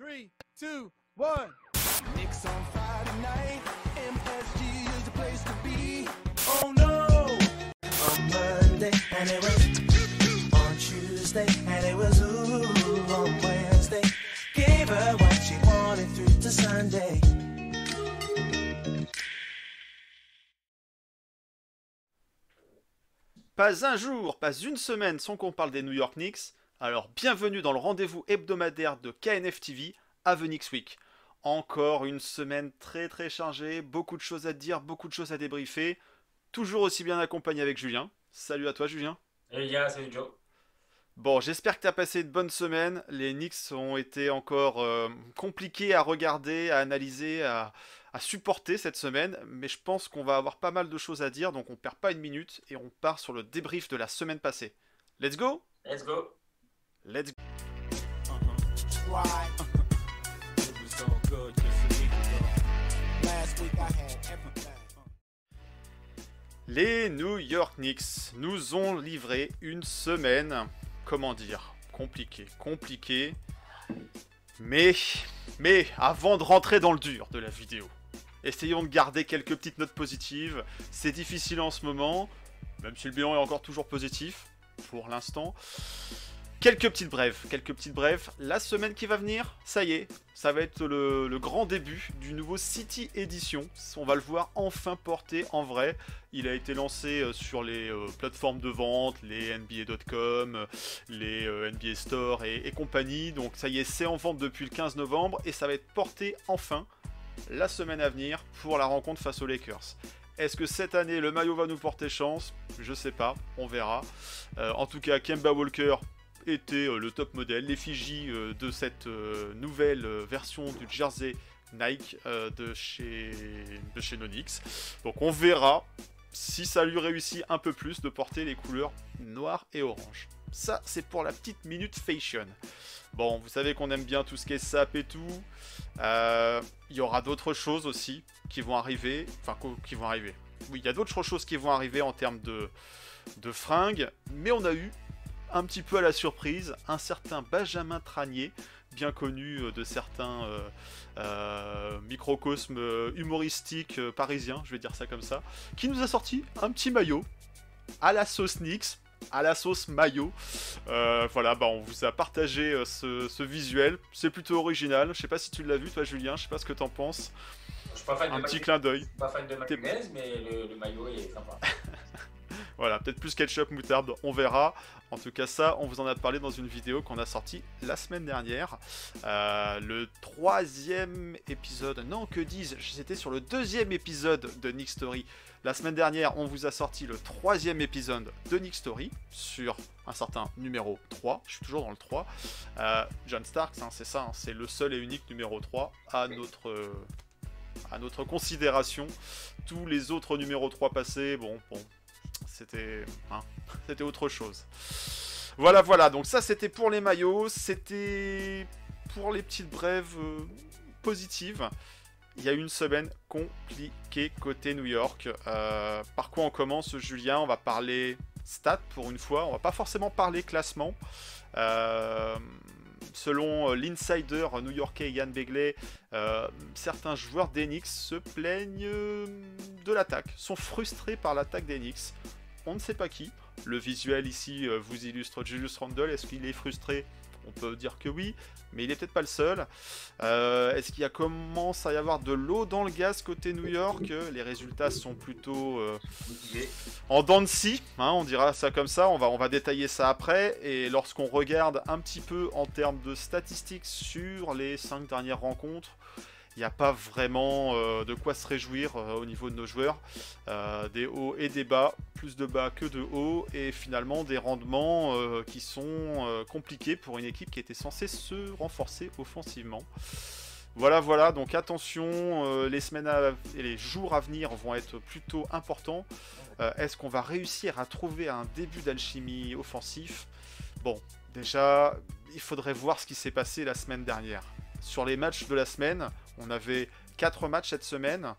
Three, two, one. Knicks on Friday night. MSG is the place to be. Oh no! On Monday, and it was on Tuesday, and it was ooh on Wednesday. Gave her what she wanted through to Sunday. Pas un jour, pas une semaine sans qu'on parle des New York Knicks. Alors bienvenue dans le rendez-vous hebdomadaire de KNF TV, Avenix Week. Encore une semaine très très chargée, beaucoup de choses à dire, beaucoup de choses à débriefer. Toujours aussi bien accompagné avec Julien. Salut à toi Julien. Et les gars, salut Joe. Bon, j'espère que tu as passé une bonne semaine. Les Knicks ont été encore euh, compliqués à regarder, à analyser, à, à supporter cette semaine, mais je pense qu'on va avoir pas mal de choses à dire, donc on perd pas une minute et on part sur le débrief de la semaine passée. Let's go? Let's go. Let's go. Les New York Knicks nous ont livré une semaine, comment dire, compliquée, compliquée. Mais, mais, avant de rentrer dans le dur de la vidéo, essayons de garder quelques petites notes positives. C'est difficile en ce moment, même si le bilan est encore toujours positif, pour l'instant. Quelques petites brèves, quelques petites brèves. La semaine qui va venir, ça y est, ça va être le, grand début du nouveau City Edition. On va le voir enfin porté en vrai. Il a été lancé euh, sur les euh, plateformes de vente, les NBA.com, euh, les NBA Store et, compagnie. Donc ça y est, c'est en vente depuis le 15 novembre et ça va être porté enfin la semaine à venir pour la rencontre face aux Lakers. Est-ce que cette année le maillot va nous porter chance? Je sais pas, on verra. En tout cas, Kemba Walker était euh, le top modèle, l'effigie euh, de cette euh, nouvelle version du jersey Nike de chez de chez Nonix. Donc on verra si ça lui réussit un peu plus de porter les couleurs noir et orange. Ça, c'est pour la petite minute fashion. Bon, vous savez qu'on aime bien tout ce qui est sap et tout. Il y aura d'autres choses aussi qui vont arriver. Enfin, qui vont arriver. Oui, il y a d'autres choses qui vont arriver en termes de, de fringues. Mais on a eu, un petit peu à la surprise, un certain Benjamin Tranier, bien connu euh, de certains euh, euh, microcosmes humoristiques parisiens, je vais dire ça comme ça, qui nous a sorti un petit maillot à la sauce Nix, à la sauce maillot. Euh, voilà, bah on vous a partagé ce, ce visuel. C'est plutôt original. Je sais pas si tu l'as vu, toi, Julien. Je sais pas ce que t'en penses. Je suis pas fan Un de petit clin d'œil. je suis pas fan de mayonnaise, mais le, le maillot il est sympa. Voilà, peut-être plus ketchup, moutarde, on verra. En tout cas, ça, on vous en a parlé dans une vidéo qu'on a sortie la semaine dernière. Euh, le troisième épisode, non, que dis-je C'était sur le deuxième épisode de Nick Story. La semaine dernière, on vous a sorti le troisième épisode de Nick Story sur un certain numéro 3. Je suis toujours dans le 3. Euh, John Starks, hein, c'est ça, hein, c'est le seul et unique numéro 3 à notre, à notre considération. Tous les autres numéros 3 passés, bon, bon, c'était hein, c'était autre chose. Voilà, voilà. Donc ça, c'était pour les maillots. C'était pour les petites brèves euh, positives. Il y a eu une semaine compliquée côté New York. Euh, par quoi on commence, Julien? On va parler stats pour une fois. On va pas forcément parler classement. Euh, selon euh, l'insider new-yorkais Yann Begley, euh, certains joueurs d'Enix se plaignent euh, de l'attaque, sont frustrés par l'attaque d'Enix. On ne sait pas qui. Le visuel ici vous illustre Julius Randle. Est-ce qu'il est frustré On peut dire que oui, mais il est peut-être pas le seul. Euh, Est-ce qu'il commence à y avoir de l'eau dans le gaz côté New York? Les résultats sont plutôt euh, en dents de scie, hein, on dira ça comme ça, on va, détailler ça après, et lorsqu'on regarde un petit peu en termes de statistiques sur les 5 dernières rencontres, il n'y a pas vraiment euh, de quoi se réjouir euh, au niveau de nos joueurs. Euh, des hauts et des bas, plus de bas que de hauts, et finalement des rendements qui sont compliqués pour une équipe qui était censée se renforcer offensivement. Voilà, voilà, donc attention, les semaines et les jours à venir vont être plutôt importants. Est-ce qu'on va réussir à trouver un début d'alchimie offensif? Bon, déjà, il faudrait voir ce qui s'est passé la semaine dernière. Sur les matchs de la semaine, on avait 4 matchs cette semaine.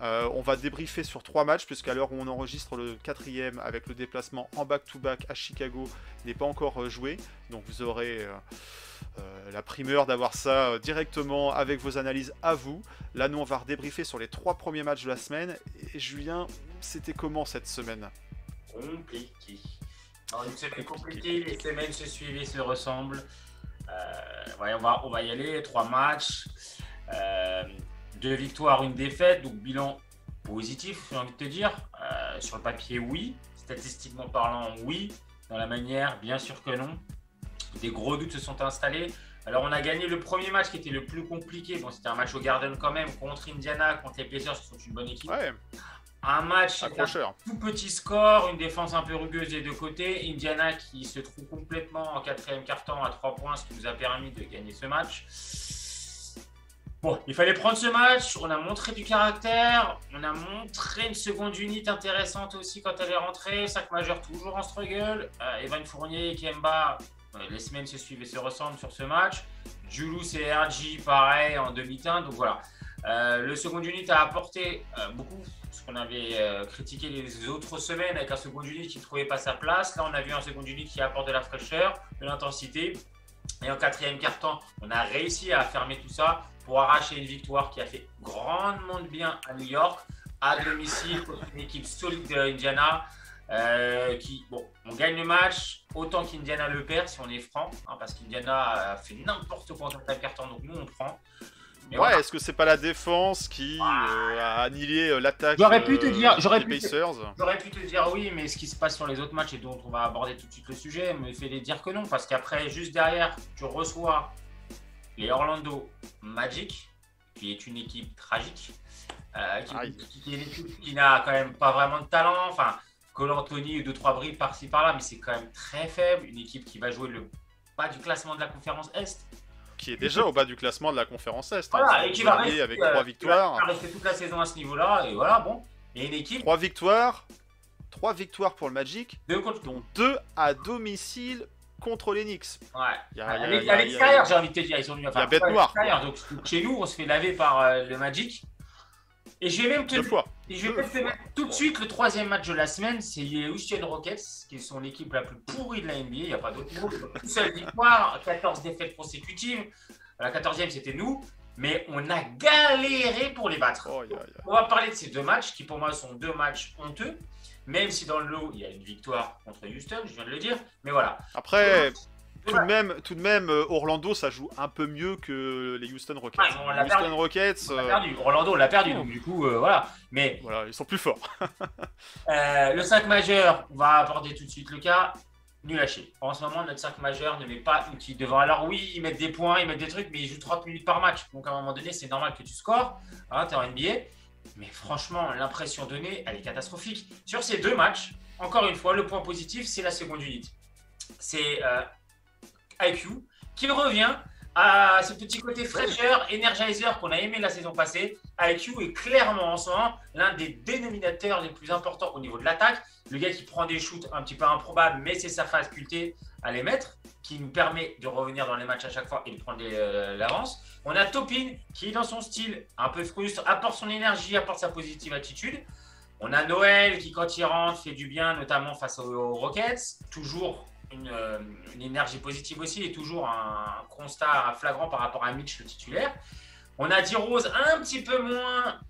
Euh, on va débriefer sur 3 matchs, puisqu'à l'heure où on enregistre le quatrième avec le déplacement en back-to-back à Chicago n'est pas encore euh, joué. Donc vous aurez euh, la primeur d'avoir ça directement avec vos analyses à vous. Là, nous, on va redébriefer sur les trois premiers matchs de la semaine. Et Julien, c'était comment cette semaine? Compliqué. Alors, une semaine compliquée, les semaines se suivent et se ressemblent. Euh, ouais, on, va, on va y aller. Trois matchs, euh, deux victoires, une défaite. Donc, bilan positif, j'ai envie de te dire. Euh, sur le papier, oui. Statistiquement parlant, oui. Dans la manière, bien sûr que non. Des gros doutes se sont installés. Alors, on a gagné le premier match qui était le plus compliqué. Bon, c'était un match au Garden quand même, contre Indiana, contre les Pacers, qui sont une bonne équipe. Ouais, Un match, accrocheur. tout petit score, une défense un peu rugueuse des deux côtés. Indiana qui se trouve complètement en quatrième quart-temps à 3 points, ce qui nous a permis de gagner ce match. Bon, il fallait prendre ce match. On a montré du caractère. On a montré une seconde unité intéressante aussi quand elle est rentrée. Sac majeur toujours en struggle. Euh, Evan Fournier et Kemba, euh, les semaines se suivent et se ressemblent sur ce match. Julius et RG, pareil, en demi-teinte. Donc voilà. Euh, le second unit a apporté euh, beaucoup ce qu'on avait euh, critiqué les autres semaines avec un second unit qui ne trouvait pas sa place. Là, on a vu un second unit qui apporte de la fraîcheur, de l'intensité. Et en quatrième quart-temps, on a réussi à fermer tout ça pour arracher une victoire qui a fait grandement de bien à New York, à domicile contre une équipe solide de Indiana. euh, qui, bon, on gagne le match autant qu'Indiana le perd si on est franc, hein, parce qu'Indiana a fait n'importe quoi en quatrième quart-temps, donc nous on prend. Mais Ouais, voilà. est-ce que c'est pas la défense qui euh, a annihilé euh, l'attaque J'aurais pu te dire- j'aurais pu J'aurais pu te dire oui, mais ce qui se passe sur les autres matchs et dont on va aborder tout de suite le sujet me fait les dire que non, parce qu'après, juste derrière, tu reçois les Orlando Magic, qui est une équipe tragique, euh, qui, qui- qui qui n'a quand même pas vraiment de talent, enfin, Cole Anthony et deux trois brilles par-ci par-là, mais c'est quand même très faible, une équipe qui va jouer le bas du classement de la conférence Est, qui est déjà au bas du classement de la conférence Est. Voilà, hein. et qui va rester, avec euh, trois qui victoires. va rester toute la saison à ce niveau-là, et voilà, bon, et une équipe Trois victoires. Trois victoires pour le Magic, de contre dont deux à domicile contre les Knicks. Ouais. Il y a- À l'extérieur, j'ai envie de te dire, ils il y a bête noire. Donc chez nous, on se fait laver par euh, le Magic. Et je vais même te, Deux fois. et je vais deux même te fois. mettre tout de suite le troisième match de la semaine, c'est les Houston Rockets, qui sont l'équipe la plus pourrie de la NBA. Il n'y a pas d'autre mot. Une seule victoire, 14 défaites consécutives. La 14e, c'était nous. Mais on a galéré pour les battre. Oh, On va parler de ces deux matchs qui pour moi sont deux matchs honteux. Même si dans le lot, il y a une victoire contre Houston, je viens de le dire. Mais voilà. Après, tout de même, tout de même, euh, Orlando, ça joue un peu mieux que les Houston Rockets. Ouais, on l'a les Houston perdu. Rockets, On l'a euh, perdu. Orlando, on l'a perdu. Donc du coup, euh, voilà. Mais voilà, ils sont plus forts. Euh, le 5 majeur, on va aborder tout de suite le cas. Nul à chier. En ce moment, notre 5 majeur ne met pas petite devant. Alors oui, ils mettent des points, ils mettent des trucs, mais ils jouent 30 minutes par match. Donc à un moment donné, c'est normal que tu scores. Hein, tu es en NBA. Mais franchement, l'impression donnée, elle est catastrophique. Sur ces deux matchs, encore une fois, le point positif, c'est la seconde unité. C'est euh, IQ qui revient à ce petit côté fraîcheur, energizer qu'on a aimé la saison passée. IQ est clairement en ce moment l'un des dénominateurs les plus importants au niveau de l'attaque. Le gars qui prend des shoots un petit peu improbables, mais c'est sa faculté à les mettre qui nous permet de revenir dans les matchs à chaque fois et de prendre euh, l'avance. On a Topin qui, dans son style un peu frustre, apporte son énergie, apporte sa positive attitude. On a Noël qui, quand il rentre, fait du bien, notamment face aux, aux Rockets. Toujours une, euh, une énergie positive aussi et toujours un constat flagrant par rapport à Mitch, le titulaire. On a D-Rose un petit peu moins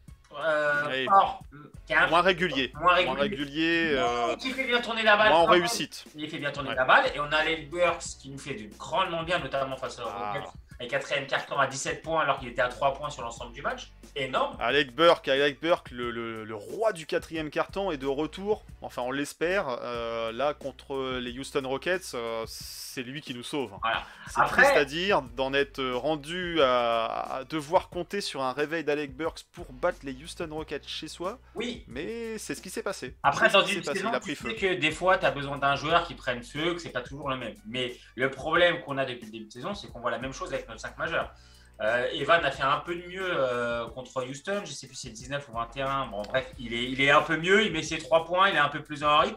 euh, fort, qui un Moins régulier. moins Moins régulier, régulier, euh, qui fait bien tourner la balle. moins en réussite. Il fait bien tourner Ouais. la balle. Et on a les Burks qui nous fait de grandement bien, notamment face aux Ah. Rockets. Un quatrième carton à 17 points alors qu'il était à 3 points sur l'ensemble du match. Énorme. Alec Burke, Alec Burke, le, le- le roi du quatrième carton est de retour. Enfin, on l'espère. Euh, là, contre les Houston Rockets, euh, c'est lui qui nous sauve. Voilà. C'est Après- triste à dire d'en être rendu à, à devoir compter sur un réveil d'Alec Burks pour battre les Houston Rockets chez soi, Oui. mais c'est ce qui s'est passé. Après, dans une saison, tu feu. sais que des fois, tu as besoin d'un joueur qui prenne feu, que c'est pas toujours le même. Mais le problème qu'on a depuis le début de saison, c'est qu'on voit la même chose avec notre 5 majeur. Euh, Evan a fait un peu de mieux euh, contre Houston, je sais plus si c'est 19 ou 21. Bon, bref, il est, il est un peu mieux, il met ses 3 points, il est un peu plus en rythme.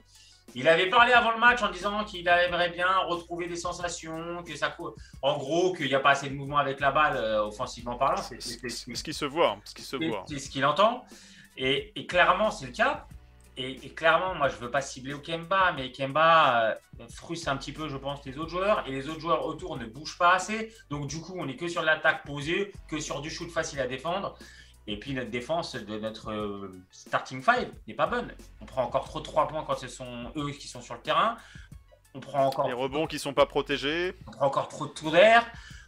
Il avait parlé avant le match en disant qu'il aimerait bien retrouver des sensations, que ça court. En gros, qu'il n'y a pas assez de mouvement avec la balle, euh, offensivement parlant. C'est- Ce qui se voit, hein, ce qui se c'est voit. c'est ce qu'il entend. Et, et clairement, c'est le cas. Et, et clairement, moi, je veux pas cibler au Kemba, mais Kemba euh, frustre un petit peu, je pense, les autres joueurs. Et les autres joueurs autour ne bougent pas assez. Donc, du coup, on est que sur l'attaque posée, que sur du shoot facile à défendre. Et puis, notre défense de notre euh, starting five n'est pas bonne. On prend encore trop de 3 points quand ce sont eux qui sont sur le terrain. On prend encore Les rebonds qui sont pas protégés. on prend encore trop de tours d'air.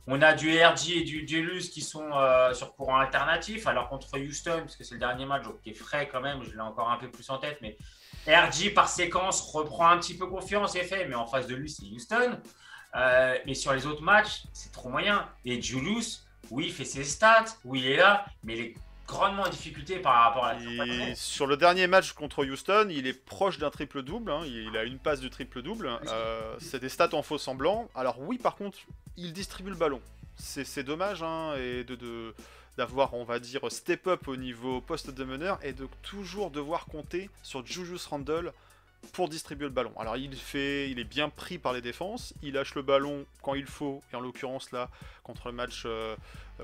On a du RG et du Jelus qui sont euh, sur courant alternatif. Alors contre Houston, parce que c'est le dernier match donc, qui est frais quand même, je l'ai encore un peu plus en tête, mais RG par séquence reprend un petit peu confiance et fait, mais en face de lui c'est Houston. Euh, mais sur les autres matchs, c'est trop moyen. Et Julius, oui, il fait ses stats, oui, il est là, mais il est grandement en difficulté par rapport à la Et sur le dernier match contre Houston, il est proche d'un triple-double. hein. Il a une passe du triple-double. Euh, c'est des stats en faux semblant. Alors oui, par contre, il distribue le ballon. C'est dommage hein, et de, d'avoir, on va dire, step up au niveau poste de meneur et de toujours devoir compter sur Julius Randle pour distribuer le ballon. Alors il fait, il est bien pris par les défenses, il lâche le ballon quand il faut, et en l'occurrence là, contre le match euh,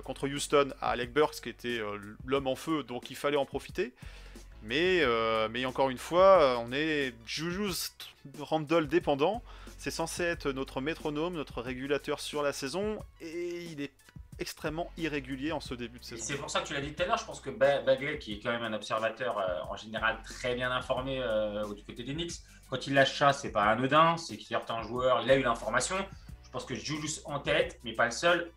contre Houston à Alec Burks, qui était euh, l'homme en feu, donc il fallait en profiter. Mais, euh, mais encore une fois, euh, on est Julius Randle dépendant. C'est censé être notre métronome, notre régulateur sur la saison, et il est extrêmement irrégulier en ce début de saison. c'est pour ça que tu l'as dit tout à l'heure, je pense que Ba- Bagley, qui est quand même un observateur euh, en général très bien informé euh, du côté des Knicks, quand il lâche ça, c'est pas anodin, c'est qu'il est un joueur, il a eu l'information. Je pense que Julius en tête, mais pas le seul,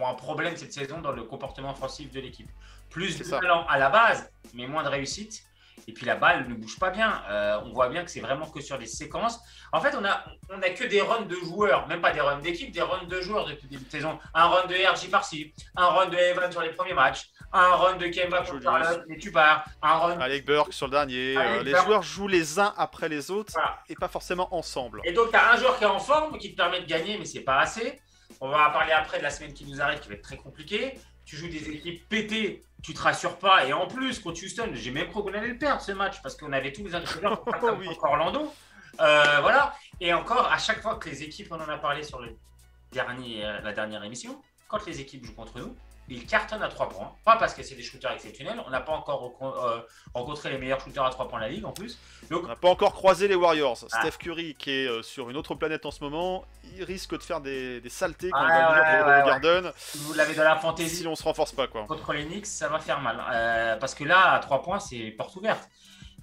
ont un problème cette saison dans le comportement offensif de l'équipe. Plus de ça. talent à la base, mais moins de réussite. Et puis la balle ne bouge pas bien. Euh, on voit bien que c'est vraiment que sur des séquences. En fait, on a, on a que des runs de joueurs, même pas des runs d'équipe, des runs de joueurs depuis le début de saison. Un run de RJ par-ci, un run de Evan sur les premiers matchs, un run de Kemba Julius. Charlotte, et tu pars, un run. Alec Burke sur le dernier. Euh, les Burke. joueurs jouent les uns après les autres Voilà. et pas forcément ensemble. Et donc, tu as un joueur qui est en forme, qui te permet de gagner, mais c'est pas assez. On va parler après de la semaine qui nous arrive, qui va être très compliquée. Tu joues des équipes pétées, tu te rassures pas. Et en plus, contre Houston, j'ai même cru qu'on allait le perdre ce match parce qu'on avait tous les ingrédients pour faire Oui. Orlando. Euh, voilà. Et encore, à chaque fois que les équipes, on en a parlé sur le dernier, euh, la dernière émission, quand les équipes jouent contre nous, ils cartonnent à 3 points. Pas parce que c'est des shooters exceptionnels. On n'a pas encore euh, rencontré les meilleurs shooters à 3 points de la ligue en plus. Donc, On n'a pas encore croisé les Warriors. Ah. Steph Curry, qui est euh, sur une autre planète en ce moment, il risque de faire des, des saletés quand Ouais, il va ouais, ouais, Garden vous l'avez dans la fantaisie, si on se renforce pas quoi. contre les Knicks, ça va faire mal. Euh, parce que là, à 3 points, c'est porte ouverte.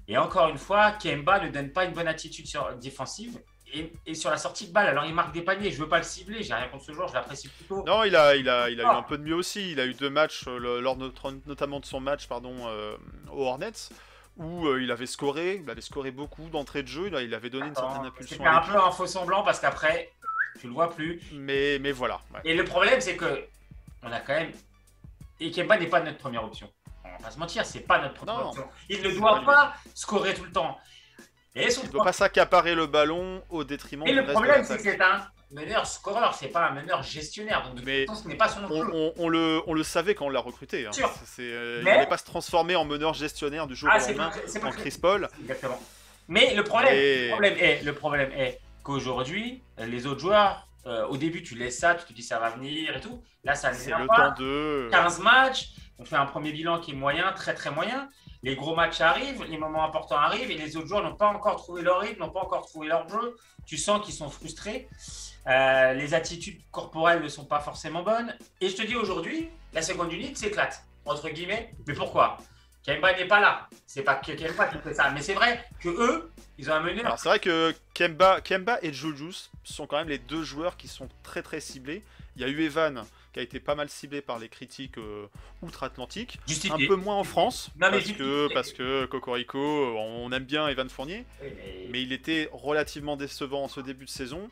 Et encore une fois, Kemba ne donne pas une bonne attitude sur, défensive et, et sur la sortie de balle. Alors, il marque des paniers. Je veux pas le cibler. J'ai rien contre ce joueur. Je l'apprécie plutôt. Non, il a, il a, il a eu Ah. un peu de mieux aussi. Il a eu deux matchs euh, le- lors de notamment de son match pardon euh, aux Hornets où euh, il avait scoré, il avait scoré beaucoup d'entrées de jeu. Là, il avait donné une Attends, certaine impulsion. C'était un peu un faux semblant parce qu'après, tu le vois plus. Mais, mais voilà. ouais. Et le problème, c'est que on a quand même. Et Kemba n'est pas notre première option. On va pas se mentir, c'est pas notre première Non. option. Il ne doit pas pas scorer tout le temps. Et Il ne peut pas s'accaparer le ballon au détriment Et du le reste problème, c'est que c'est un meneur scoreur, c'est pas un meneur gestionnaire. Donc, de toute Mais façon, ce n'est pas son on, on- on le, on le savait quand on l'a recruté. hein. C'est, euh, Mais- Il n'allait pas se transformer en meneur gestionnaire du jour Ah, au lendemain en Chris Paul. Exactement. Mais le problème, Et- le problème est, le problème est qu'aujourd'hui, les autres joueurs, euh, au début, tu laisses ça, tu te dis ça va venir et tout. Là, ça ne vient le pas. temps de. 15 matchs, on fait un premier bilan qui est moyen, très très moyen. Les gros matchs arrivent, les moments importants arrivent et les autres joueurs n'ont pas encore trouvé leur rythme, n'ont pas encore trouvé leur jeu. Tu sens qu'ils sont frustrés. Euh, les attitudes corporelles ne sont pas forcément bonnes. Et je te dis aujourd'hui, la seconde unité s'éclate, entre guillemets. Mais pourquoi? Kemba n'est pas là. C'est pas Kemba qui fait ça. Mais c'est vrai que eux, ils ont meneur. Alors c'est vrai que Kemba, Kemba et Julius sont quand même les deux joueurs qui sont très très ciblés. Il y a eu Evan qui a été pas mal ciblé par les critiques euh, outre-Atlantique. Un peu moins en France Non, parce que parce que Cocorico, on aime bien Evan Fournier, mais- il était relativement décevant en ce début de saison.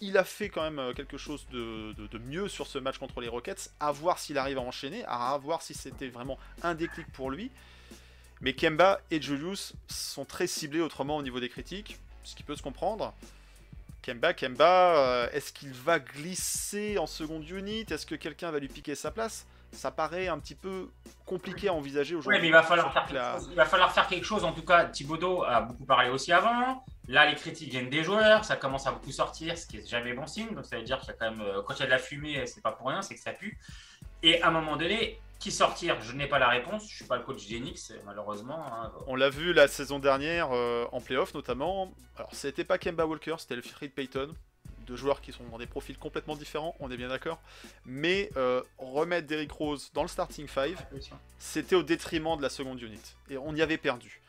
Il a fait quand même euh, quelque chose de, de- de mieux sur ce match contre les Rockets. À voir s'il arrive à enchaîner, à voir si c'était vraiment un déclic pour lui. Mais Kemba et Julius sont très ciblés autrement au niveau des critiques, ce qui peut se comprendre. Kemba, Kemba, euh, est-ce qu'il va glisser en seconde unit? Est-ce que quelqu'un va lui piquer sa place? Ça paraît un petit peu compliqué à envisager Oui, aujourd'hui. mais il va falloir faire quelque chose. Il va falloir faire quelque chose. En tout cas, Thibodeau a beaucoup parlé aussi avant. Là, les critiques viennent des joueurs. Ça commence à beaucoup sortir, ce qui est jamais bon signe. Donc, ça veut dire qu'il y a quand même, euh, quand il y a de la fumée, c'est pas pour rien, c'est que ça pue. Et à un moment donné, Qui sortir Je n'ai pas la réponse. Je suis pas le coach d'Enix, malheureusement. hein. On l'a vu la saison dernière euh, en playoff notamment. Alors c'était pas Kemba Walker, c'était le Fred Payton. Deux joueurs qui sont dans des profils complètement différents, on est bien d'accord. Mais euh, remettre Derrick Rose dans le starting 5, c'était au détriment de la seconde unit. Et on y avait perdu.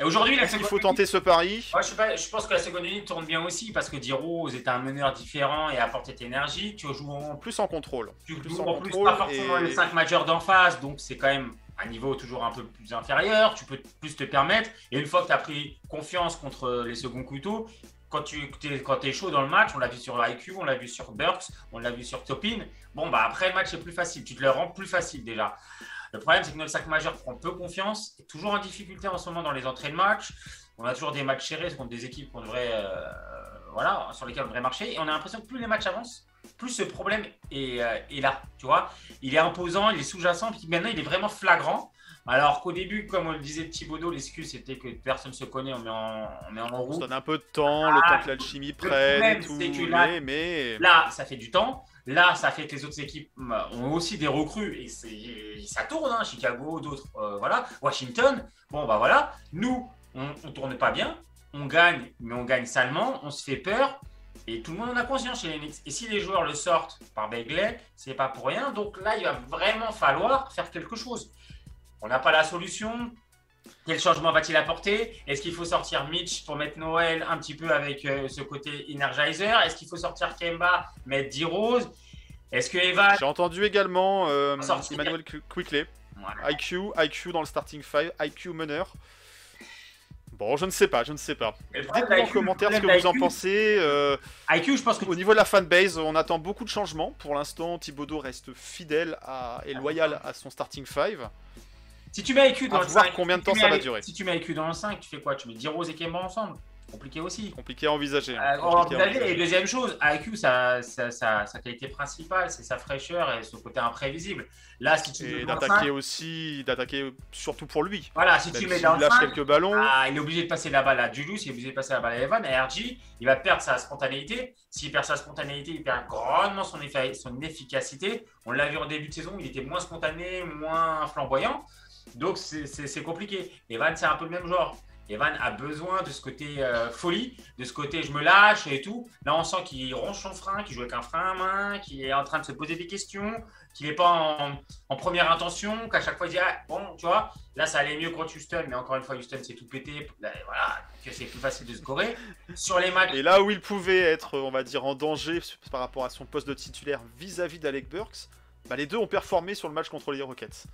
Et aujourd'hui, la seconde faut tenter ce pari? Moi, je, pas- je pense que la seconde unité tourne bien aussi parce que D-Rose est un meneur différent et apporte cette énergie. Tu joues en Plus en contrôle. tu plus joues en en plus contrôle pas forcément et- les 5 majeurs d'en face, donc c'est quand même un niveau toujours un peu plus inférieur. Tu peux plus te permettre. Et une fois que tu as pris confiance contre les seconds couteaux, quand tu es, quand es chaud dans le match, on l'a vu sur IQ, on l'a vu sur Burks, on l'a vu sur Topin. Bon, bah après le match est plus facile. Tu te le rends plus facile déjà. Le problème, c'est que notre sac majeur prend peu confiance, est toujours en difficulté en ce moment dans les entrées de match. On a toujours des matchs serrés contre des équipes qu'on devrait, euh, voilà, sur lesquelles on devrait marcher. Et on a l'impression que plus les matchs avancent, plus ce problème est, euh, est là. Tu vois, il est imposant, il est sous-jacent, puis maintenant il est vraiment flagrant. Alors qu'au début, comme on le disait Thibaudot, l'excuse c'était que personne ne se connaît, on met en, on met en se route. donne un peu de temps, le Ah, temps que l'alchimie prenne et tout. là- mais- Là, ça fait du temps. Là, ça fait que les autres équipes bah, ont aussi des recrues et ça tourne. hein. Chicago, d'autres, euh, voilà. Washington, bon, bah voilà. Nous, on, on tourne pas bien. On gagne, mais on gagne salement. On se fait peur. Et tout le monde en a conscience chez les Knicks. Et si les joueurs le sortent par Begley, c'est pas pour rien. Donc là, il va vraiment falloir faire quelque chose. On n'a pas la solution. Quel changement va-t-il apporter? Est-ce qu'il faut sortir Mitch pour mettre Noël un petit peu avec euh, ce côté Energizer? Est-ce qu'il faut sortir Kemba, mettre D-Rose Est-ce que Eva. J'ai entendu également euh. Emmanuel Qu- Quickley, Voilà. IQ, IQ dans le starting 5, IQ meneur. Bon, je ne sais pas, je ne sais pas. Dites-moi en commentaire ce que vous en pensez. euh, IQ, je pense que au niveau de la fanbase, on attend beaucoup de changements. Pour l'instant, Thibodeau reste fidèle à- et loyal à son starting 5. Si tu mets IQ dans À le voir 5, combien de temps ça va durer. Si tu mets IQ dans le 5, tu fais quoi? Tu mets D-Rose et Kemba ensemble Compliqué aussi. Compliqué à envisager. Euh, Compliqué à envisager. envisager. Et deuxième chose, IQ, sa, sa, sa, sa qualité principale, c'est sa fraîcheur et ce côté imprévisible. Là, si tu Et d'attaquer 5, aussi, d'attaquer surtout pour lui. voilà, si Même tu mets dans le lâche 5, quelques ballons. Ah, il est obligé de passer la balle à Julius, il est obligé de passer la balle à Evan, à RG. Il va perdre sa spontanéité. S'il perd sa spontanéité, il perd grandement son, effa- son efficacité. On l'a vu en début de saison, il était moins spontané, moins flamboyant. Donc c'est- compliqué. Evan, c'est un peu le même genre. Evan a besoin de ce côté euh, folie, de ce côté je me lâche et tout. Là, on sent qu'il ronge son frein, qu'il joue avec un frein à main, qu'il est en train de se poser des questions, qu'il n'est pas en, première intention, qu'à chaque fois il dit ah, bon, tu vois, là ça allait mieux contre Houston, mais encore une fois, Houston c'est tout pété. Là, voilà, que c'est plus facile de scorer. Sur les matchs, Et là où il pouvait être, on va dire, en danger par rapport à son poste de titulaire vis-à-vis d'Alec Burks, bah, les deux ont performé sur le match contre les Rockets.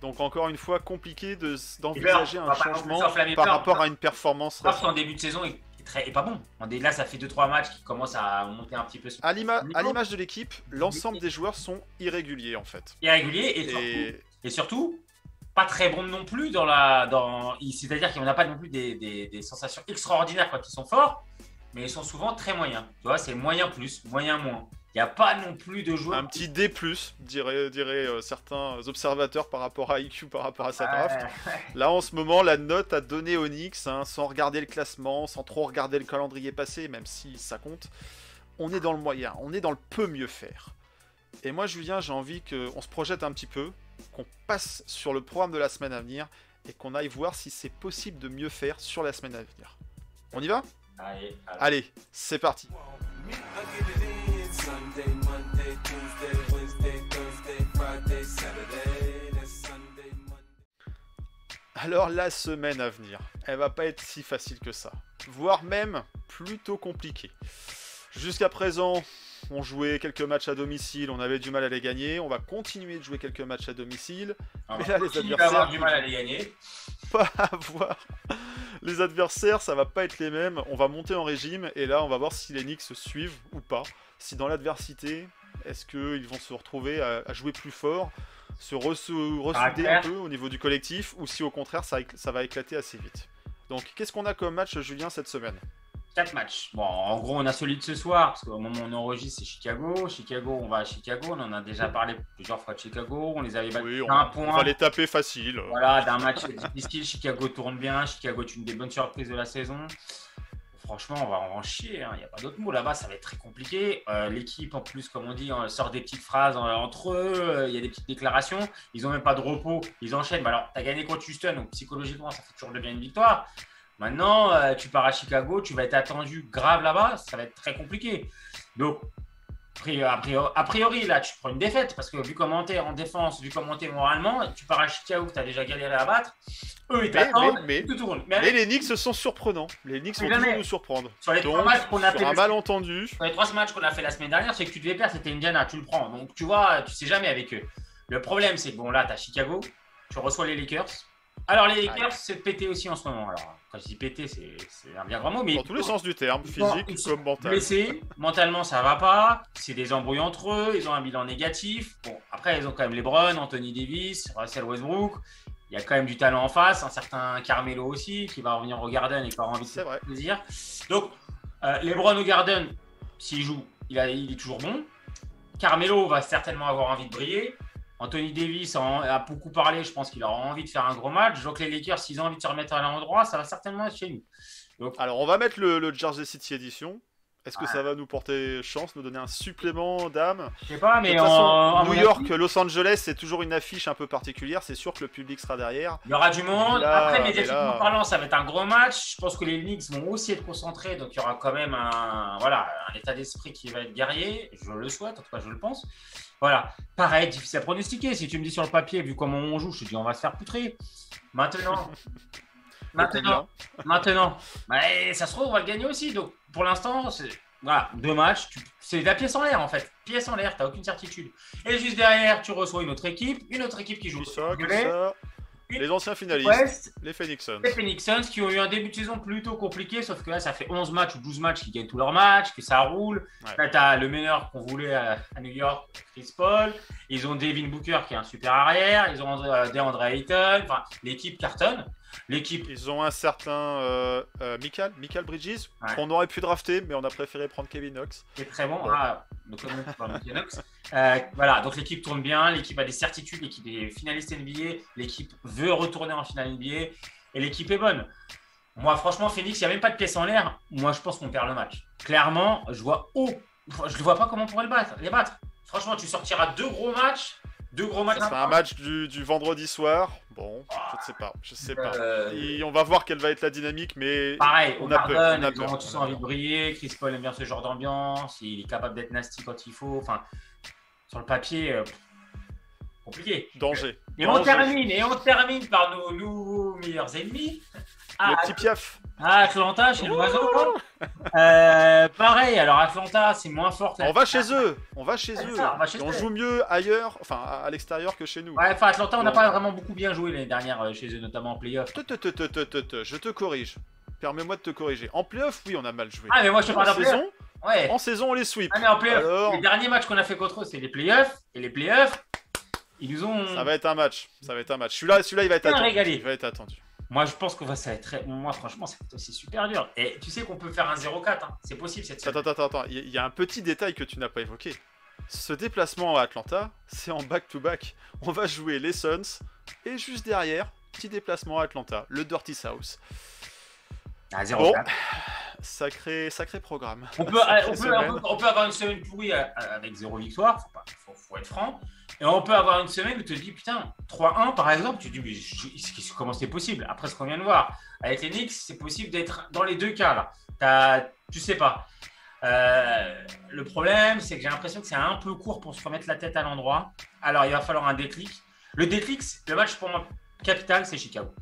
Donc encore une fois, compliqué de- d'envisager un changement par peur. rapport à une performance Parce qu'en début de saison, il est, très, est pas bon. Là, ça fait 2-3 matchs qui commencent à monter un petit peu. À l'image de l'équipe, l'ensemble des joueurs sont irréguliers en fait. Irrégulier et surtout, Et et surtout, pas très bon non plus dans la. Dans... C'est-à-dire qu'on n'a pas non plus des, des- des sensations extraordinaires quand ils sont forts, mais ils sont souvent très moyens. Tu vois, c'est moyen plus, moyen moins. Il n'y a pas non plus de joueurs. un petit D+, diraient, diraient euh, certains observateurs par rapport à IQ, par rapport à sa draft. Ouais. Là, en ce moment, la note à donner aux Knicks, hein, sans regarder le classement, sans trop regarder le calendrier passé, même si ça compte, on est dans le moyen, on est dans le peu mieux faire. Et moi, Julien, j'ai envie qu'on se projette un petit peu, qu'on passe sur le programme de la semaine à venir, et qu'on aille voir si c'est possible de mieux faire sur la semaine à venir. On y va? Allez, allez. Allez, c'est parti. Sunday, Monday, Tuesday, Wednesday, Friday, Saturday. Sunday, Monday. Alors la semaine à venir, elle va pas être si facile que ça, voire même plutôt compliquée. Jusqu'à présent, on jouait quelques matchs à domicile, on avait du mal à les gagner, on va continuer de jouer quelques matchs à domicile, On Mais va là, les à avoir adversaires- du mal à les gagner? pas avoir les adversaires, ça va pas être les mêmes, on va monter en régime et là on va voir si les Knicks se suivent ou pas, si dans l'adversité, est-ce qu'ils vont se retrouver à, à jouer plus fort, se re- se ressouder un peu au niveau du collectif ou si au contraire ça va éclater assez vite? Donc qu'est-ce qu'on a comme match Julien cette semaine? 4 matchs. Bon, en gros, on a solide ce soir, parce qu'au moment où on enregistre, c'est Chicago. Chicago, on va à Chicago. On en a déjà parlé plusieurs fois de Chicago. On les avait battus Oui, on, d'un on point. va les taper facile. Voilà, d'un match difficile. Chicago tourne bien. Chicago est une des bonnes surprises de la saison. Franchement, on va en chier. hein. Il n'y a pas d'autre mot. Là-bas, ça va être très compliqué. Euh, L'équipe, en plus, comme on dit, sort des petites phrases euh, entre eux. euh, Il y a des petites déclarations. Ils n'ont même pas de repos. Ils enchaînent. Bah alors, tu as gagné contre Houston. Donc, psychologiquement, ça fait toujours de bien une victoire. Maintenant, euh, tu pars à Chicago. Tu vas être attendu grave là-bas. Ça va être très compliqué. Donc, a priori- a là, tu prends une défaite parce que vu comment t'es en défense, vu comment t'es moralement, tu pars à Chicago, tu as déjà galéré à battre. Eux, ils t'attendent. mais- tout tourne. Mais Mais les Knicks sont surprenants. Les Knicks vont toujours nous surprendre. sur les trois matchs qu'on a fait un le- malentendu, Sur les trois matchs qu'on a fait la semaine dernière, c'est que tu devais perdre, c'était Indiana, tu le prends. Donc tu vois, tu sais jamais avec eux. Le problème, c'est que bon, là, tu as Chicago, tu reçois les Lakers. Alors les Lakers, c'est pété aussi en ce moment. Alors, je dis pété, c'est un bien grand mot, mais dans tous les sens du terme, physique comme mental. blessés, mentalement ça va pas, c'est des embrouilles entre eux, ils ont un bilan négatif. Bon, après ils ont quand même LeBron, Anthony Davis, Russell Westbrook. Il y a quand même du talent en face, un certain Carmelo aussi qui va revenir au Garden et qui aura envie de vrai. faire plaisir. Donc euh, LeBron au Garden, s'il joue, il, a- il est toujours bon. Carmelo va certainement avoir envie de briller. Anthony Davis a beaucoup parlé, je pense qu'il aura envie de faire un gros match. Que les Lakers, s'ils ont envie de se remettre à l'endroit, ça va certainement être chez nous. Alors, on va mettre le, le Jersey City Edition. Est-ce que Ouais. ça va nous porter chance, nous donner un supplément d'âme? Je sais pas, De mais toute façon, en- New York, Los Angeles, c'est toujours une affiche un peu particulière. C'est sûr que le public sera derrière. Il y aura du monde. Là, Après, médiatiquement là- parlant, ça va être un gros match. Je pense que les Knicks vont aussi être concentrés. Donc, il y aura quand même un, voilà, un état d'esprit qui va être guerrier. Je le souhaite, en tout cas, je le pense. Voilà. Pareil, difficile à pronostiquer. Si tu me dis sur le papier, vu comment on joue, je te dis on va se faire poutrer. Maintenant. maintenant. Maintenant. Ça se trouve, on va le gagner aussi. Donc, pour l'instant, c'est. Voilà, deux matchs, tu- c'est la pièce en l'air en fait. Pièce en l'air, tu n'as aucune certitude. Et juste derrière, tu reçois une autre équipe, une autre équipe qui joue. Qui ça, qui Anglais, ça Une- Les anciens finalistes, West, les Phoenix Suns. les Phoenix Suns qui ont eu un début de saison plutôt compliqué, sauf que là, ça fait 11 matchs ou 12 matchs qu'ils gagnent tous leurs matchs, que ça roule. Ouais. Là, tu as le meneur qu'on voulait à, à New York, Chris Paul. Ils ont Devin Booker qui est un super arrière. Ils ont euh, DeAndre Ayton. Enfin, l'équipe cartonne. L'équipe. Ils ont un certain euh, euh, Michael, Michael Bridges, Ouais. qu'on aurait pu drafter, mais on a préféré prendre Kevin Knox. est très bon. Ah, donc. Euh, voilà, donc l'équipe tourne bien, l'équipe a des certitudes, l'équipe est finaliste NBA, l'équipe veut retourner en finale NBA et l'équipe est bonne. Moi, franchement, Phoenix, il n'y a même pas de pièce en l'air. Moi, je pense qu'on perd le match. Clairement, je vois oh, je ne vois pas comment on pourrait le battre, les battre. Franchement, tu sortiras deux gros matchs, deux gros matchs. Sera un match du, du vendredi soir. Bon, je ne sais pas, je sais pas. Euh, Et on va voir quelle va être la dynamique, mais Pareil, on on a peur, on a ils peur, ont tous on a envie de briller. Chris Paul aime bien ce genre d'ambiance. Il est capable d'être nasty quand il faut. Enfin, sur le papier, euh, compliqué. danger. Et on termine, et on termine par nos, meilleurs ennemis. Le Ah, petit Piaf. ah, Atlanta, chez l'oiseau. quoi. Euh, pareil, alors Atlanta, c'est moins fort. On va chez eux, on va chez eux. ça, on va chez Et on eux. joue mieux ailleurs, enfin à à l'extérieur que chez nous. Ouais, enfin, Atlanta, on n'a pas vraiment beaucoup bien joué l'année dernière euh, chez eux, notamment en playoff. Je te corrige. Permets-moi de te corriger. En playoff, oui, on a mal joué. Ah, mais moi, je te en, parle en saison, Ouais. en saison, on les sweep. Ah, mais en playoff, Alors les derniers matchs qu'on a fait contre eux, c'est les playoffs. Et les playoffs, ils nous ont. Ça va être un match. Ça va être un match. Celui-là, celui-là, il va être attendu. régalé. Il va être attendu. Moi, je pense qu'on va ça va être très. Moi, franchement, c'est super dur. Et tu sais qu'on peut faire un 0-4. hein. C'est possible cette Attends, semaine. attends, attends. Il y- il y a un petit détail que tu n'as pas évoqué. Ce déplacement à Atlanta, c'est en back-to-back. On va jouer les Suns et juste derrière, petit déplacement à Atlanta, le Dirty South. Ah, Bon. 0-4. Sacré, sacré programme. On peut, on, peut, semaine. on peut- on peut avoir une semaine pourrie avec zéro victoire, faut, pas, faut, faut être franc. Et on peut avoir une semaine où tu te dis, putain, 3-1 par exemple, tu te dis, mais je- comment c'est possible? Après ce qu'on vient de voir, avec les Knicks, c'est possible d'être dans les deux cas là. T'as- tu sais pas. Euh, le problème, c'est que j'ai l'impression que c'est un peu court pour se remettre la tête à l'endroit. Alors il va falloir un déclic. Le déclic, le match pour moi capital, c'est Chicago.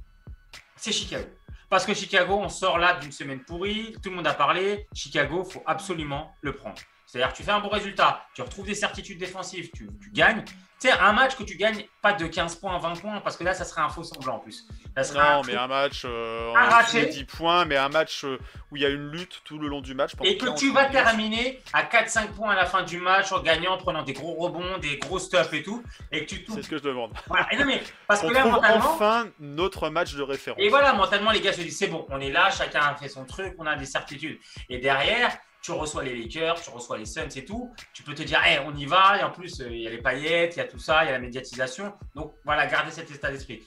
C'est Chicago. Parce que Chicago, on sort là d'une semaine pourrie, tout le monde a parlé. Chicago, faut absolument le prendre. C'est-à-dire que tu fais un bon résultat, tu retrouves des certitudes défensives, tu, tu gagnes. Tu sais, un match que tu gagnes pas de 15 points, 20 points, parce que là, ça serait un faux semblant en plus. Ça serait un Non, mais truc- un match euh, en Arraché. dessous des 10 points, mais un match euh, où il y a une lutte tout le long du match. Et que 40 tu vas terminer à 4-5 points à la fin du match en gagnant, en prenant des gros rebonds, des gros stuff et tout, et que tu C'est ce que je demande. Voilà. Et non, mais parce que On là, trouve mentalement, enfin notre match de référence. Et voilà, mentalement, les gars se disent c'est bon, on est là, chacun a fait son truc, on a des certitudes. Et derrière, tu reçois les Lakers, tu reçois les Suns et tout. Tu peux te dire, hey, on y va. Et en plus, euh, il y a les paillettes, il y a tout ça, il y a la médiatisation. Donc voilà, gardez cet état d'esprit.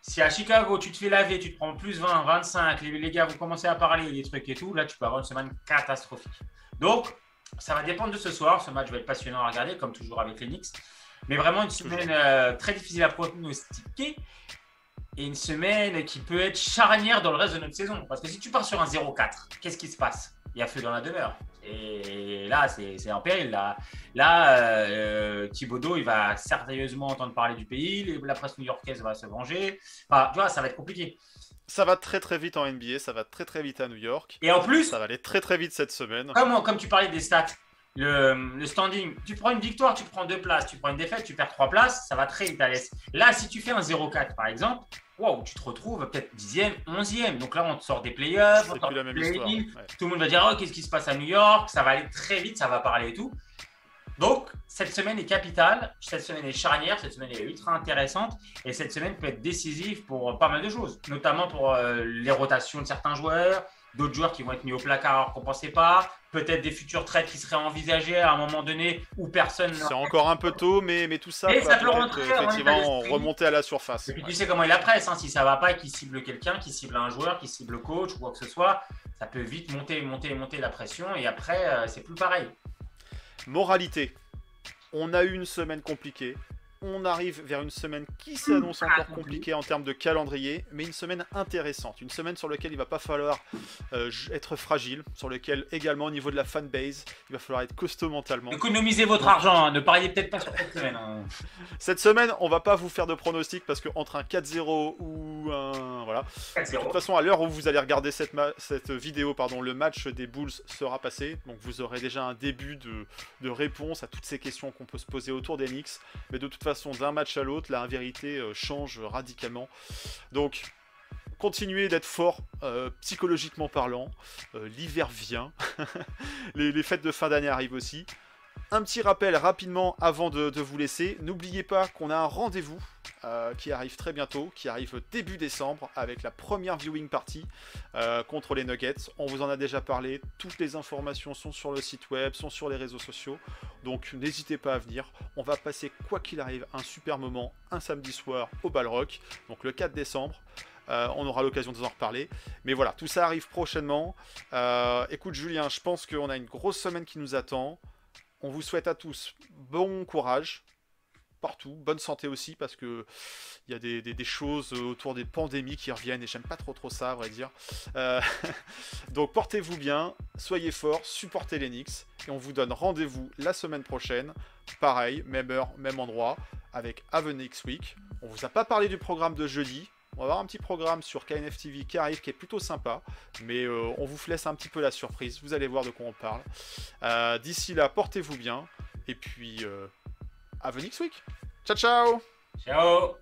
Si à Chicago, tu te fais laver, tu te prends plus 20, 25, les, les gars vont commencer à parler des trucs et tout, là, tu peux avoir une semaine catastrophique. Donc, ça va dépendre de ce soir. Ce match va être passionnant à regarder, comme toujours avec les Knicks. Mais vraiment une semaine euh, très difficile à pronostiquer et une semaine qui peut être charnière dans le reste de notre saison. Parce que si tu pars sur un 0-4, qu'est-ce qui se passe? Il y a feu dans la demeure. Et là, c'est en péril. Là, là euh, Thibodeau, il va sérieusement entendre parler du pays. La presse new-yorkaise va se venger. Enfin, tu vois, ça va être compliqué. Ça va très très vite en NBA, ça va très très vite à New York. Et en plus, Ça va aller très très vite cette semaine. comme, comme tu parlais des stats, le, le standing, tu prends une victoire, tu prends deux places, tu prends une défaite, tu perds trois places, ça va très vite à l'est. Là, si tu fais un 0-4 par exemple, wow, tu te retrouves peut-être 10e, 11e. Donc là, on te sort des playoffs, on sort des play-in. ouais. Tout le monde va dire oh, qu'est-ce qui se passe à New York, ça va aller très vite, ça va parler et tout. Donc, cette semaine est capitale, cette semaine est charnière, cette semaine est ultra intéressante et cette semaine peut être décisive pour pas mal de choses, notamment pour euh, les rotations de certains joueurs, d'autres joueurs qui vont être mis au placard alors qu'on ne pensait pas, peut-être des futurs trades qui seraient envisagés à un moment donné où personne. C'est encore un peu tôt, mais, mais tout ça va ça peut rentrer en effectivement remonter à la surface. Et puis Ouais. tu sais comment est la presse, hein, si ça va pas, qui cible quelqu'un, qui cible un joueur, qui cible le coach ou quoi que ce soit, ça peut vite monter, monter, monter la pression et après euh, c'est plus pareil. Moralité. On a eu une semaine compliquée. On arrive vers une semaine qui s'annonce encore compliquée en termes de calendrier, mais une semaine intéressante. Une semaine sur laquelle il va pas falloir euh, être fragile, sur laquelle également au niveau de la fanbase, il va falloir être costaud mentalement. Économisez votre argent, hein, ne pariez peut-être pas sur cette semaine. hein. Cette semaine, on va pas vous faire de pronostics parce que entre un 4-0 ou un voilà. De 4-0. toute façon, à l'heure où vous allez regarder cette, vidéo, pardon, le match des Bulls sera passé. Donc vous aurez déjà un début de, de réponse à toutes ces questions qu'on peut se poser autour des Knicks. Mais de toute façon, d'un match à l'autre, la vérité euh, change radicalement. Donc continuez d'être fort euh, psychologiquement parlant. Euh, L'hiver vient. les, les fêtes de fin d'année arrivent aussi. Un petit rappel rapidement avant de, vous laisser. N'oubliez pas qu'on a un rendez-vous euh, qui arrive très bientôt, qui arrive début décembre avec la première viewing party euh, contre les Nuggets. On vous en a déjà parlé. Toutes les informations sont sur le site web, sont sur les réseaux sociaux. Donc n'hésitez pas à venir. On va passer quoi qu'il arrive un super moment un samedi soir au Balrock, donc le 4 décembre. Euh, on aura l'occasion de vous en reparler. Mais voilà, tout ça arrive prochainement. Écoute Julien, je pense qu'on a une grosse semaine qui nous attend. On vous souhaite à tous bon courage partout, bonne santé aussi parce que il y a des, choses autour des pandémies qui reviennent et j'aime pas trop trop ça à vrai dire. Euh, donc portez-vous bien, soyez forts, supportez Knicks et on vous donne rendez-vous la semaine prochaine, pareil, même heure, même endroit, avec Have Next Week. On vous a pas parlé du programme de jeudi. On va avoir un petit programme sur KNFTV qui arrive, qui est plutôt sympa, mais euh, on vous laisse un petit peu la surprise, vous allez voir de quoi on parle. Euh, d'ici là, portez-vous bien, et puis euh, à the next week. Ciao ciao Ciao